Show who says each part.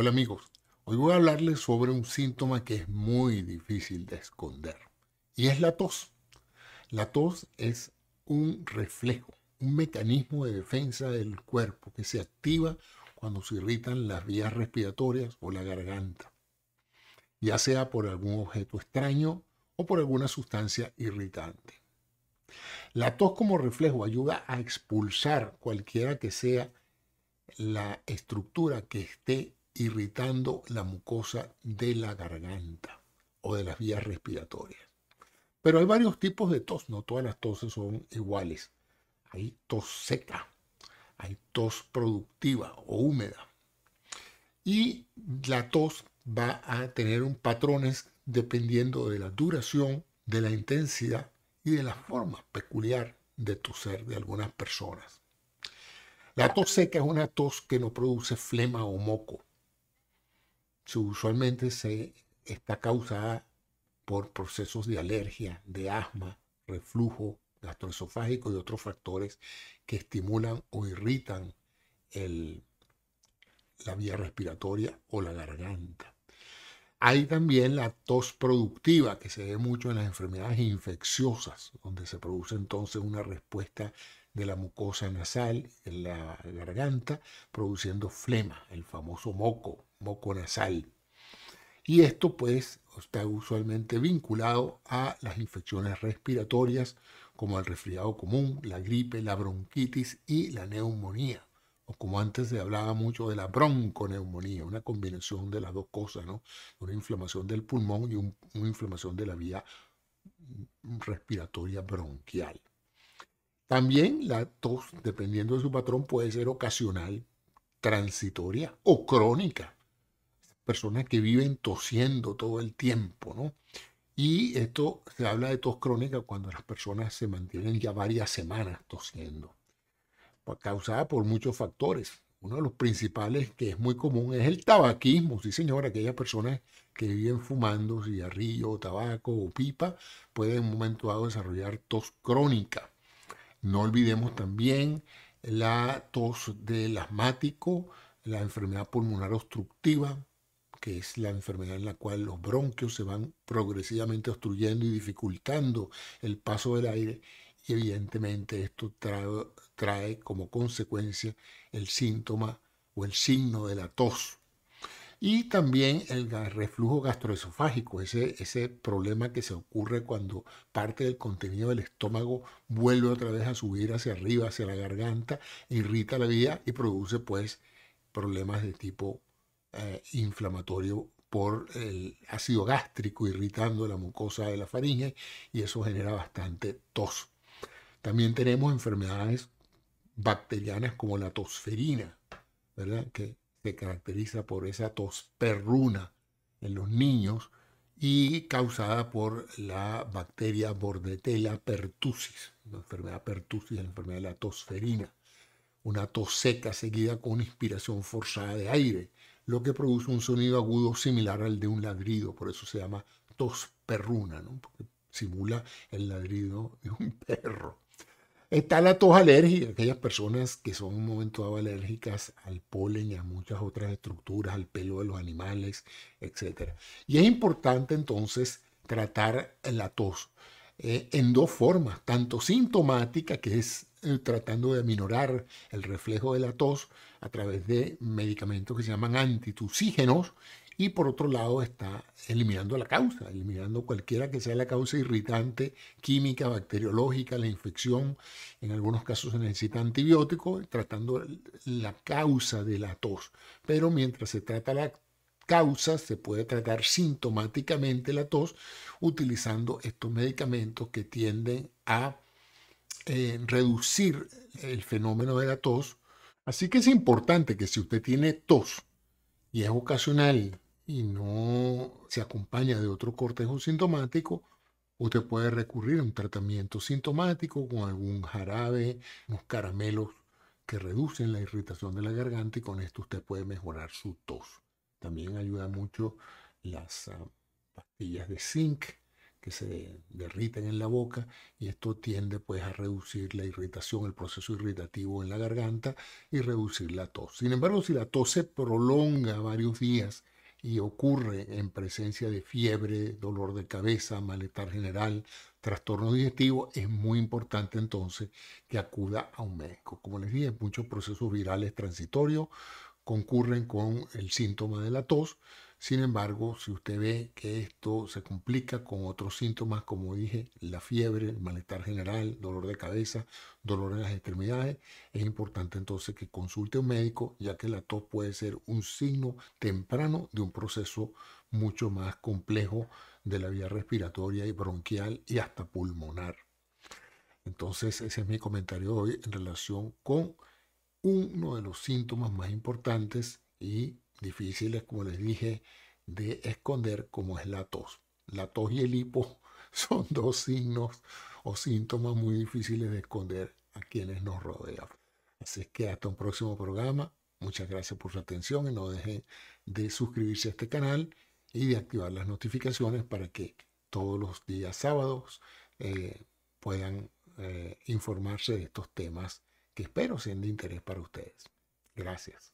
Speaker 1: Hola amigos, hoy voy a hablarles sobre un síntoma que es muy difícil de esconder y es la tos. La tos es un reflejo, un mecanismo de defensa del cuerpo que se activa cuando se irritan las vías respiratorias o la garganta, ya sea por algún objeto extraño o por alguna sustancia irritante. La tos como reflejo ayuda a expulsar cualquiera que sea la estructura que esté irritando la mucosa de la garganta o de las vías respiratorias. Pero hay varios tipos de tos, no todas las toses son iguales. Hay tos seca, hay tos productiva o húmeda. Y la tos va a tener un patrones dependiendo de la duración, de la intensidad y de la forma peculiar de toser de algunas personas. La tos seca es una tos que no produce flema o moco. Usualmente se está causada por procesos de alergia, de asma, reflujo gastroesofágico y otros factores que estimulan o irritan la vía respiratoria o la garganta. Hay también la tos productiva que se ve mucho en las enfermedades infecciosas, donde se produce entonces una respuesta de la mucosa nasal en la garganta, produciendo flema, el famoso moco, moco nasal. Y esto pues está usualmente vinculado a las infecciones respiratorias como el resfriado común, la gripe, la bronquitis y la neumonía. O como antes se hablaba mucho de la bronconeumonía, una combinación de las dos cosas, ¿no? Una inflamación del pulmón y una inflamación de la vía respiratoria bronquial. También la tos, dependiendo de su patrón, puede ser ocasional, transitoria o crónica personas que viven tosiendo todo el tiempo, ¿no? Y esto se habla de tos crónica cuando las personas se mantienen ya varias semanas tosiendo, causada por muchos factores. Uno de los principales que es muy común es el tabaquismo, sí señor, aquellas personas que viven fumando cigarrillo, tabaco o pipa pueden en un momento dado desarrollar tos crónica. No olvidemos también la tos del asmático, la enfermedad pulmonar obstructiva, que es la enfermedad en la cual los bronquios se van progresivamente obstruyendo y dificultando el paso del aire evidentemente esto trae, como consecuencia el síntoma o el signo de la tos. Y también el reflujo gastroesofágico, ese, ese problema que se ocurre cuando parte del contenido del estómago vuelve otra vez a subir hacia arriba, hacia la garganta, irrita la vía y produce pues problemas de tipo eh, inflamatorio por el ácido gástrico irritando la mucosa de la faringe y eso genera bastante tos. También tenemos enfermedades bacterianas como la tosferina, ¿verdad? que se caracteriza por esa tos perruna en los niños y causada por la bacteria Bordetella pertussis, la enfermedad pertussis, la enfermedad de la tosferina, una tos seca seguida con inspiración forzada de aire, lo que produce un sonido agudo similar al de un ladrido, por eso se llama tos perruna, ¿no? porque simula el ladrido de un perro. Está la tos alérgica, aquellas personas que son en un momento dado alérgicas al polen y a muchas otras estructuras, al pelo de los animales, etc. Y es importante entonces tratar la tos eh, en dos formas, tanto sintomática, que es eh, tratando de aminorar el reflejo de la tos a través de medicamentos que se llaman antitusígenos, y por otro lado está eliminando la causa, eliminando cualquiera que sea la causa irritante, química, bacteriológica, la infección. En algunos casos se necesita antibiótico, tratando la causa de la tos. Pero mientras se trata la causa, se puede tratar sintomáticamente la tos utilizando estos medicamentos que tienden a eh, reducir el fenómeno de la tos. Así que es importante que si usted tiene tos y es ocasional y no se acompaña de otro cortejo sintomático, usted puede recurrir a un tratamiento sintomático con algún jarabe, unos caramelos que reducen la irritación de la garganta y con esto usted puede mejorar su tos. También ayuda mucho las ah, pastillas de zinc que se derriten en la boca y esto tiende pues a reducir la irritación, el proceso irritativo en la garganta y reducir la tos. Sin embargo, si la tos se prolonga varios días y ocurre en presencia de fiebre, dolor de cabeza, malestar general, trastorno digestivo, es muy importante entonces que acuda a un médico. Como les dije, muchos procesos virales transitorios concurren con el síntoma de la tos sin embargo, si usted ve que esto se complica con otros síntomas, como dije, la fiebre, el malestar general, dolor de cabeza, dolor en las extremidades, es importante entonces que consulte un médico, ya que la tos puede ser un signo temprano de un proceso mucho más complejo de la vía respiratoria y bronquial y hasta pulmonar. Entonces, ese es mi comentario hoy en relación con uno de los síntomas más importantes y difíciles, como les dije, de esconder, como es la tos. La tos y el hipo son dos signos o síntomas muy difíciles de esconder a quienes nos rodean. Así es que hasta un próximo programa. Muchas gracias por su atención y no dejen de suscribirse a este canal y de activar las notificaciones para que todos los días sábados eh, puedan eh, informarse de estos temas que espero sean de interés para ustedes. Gracias.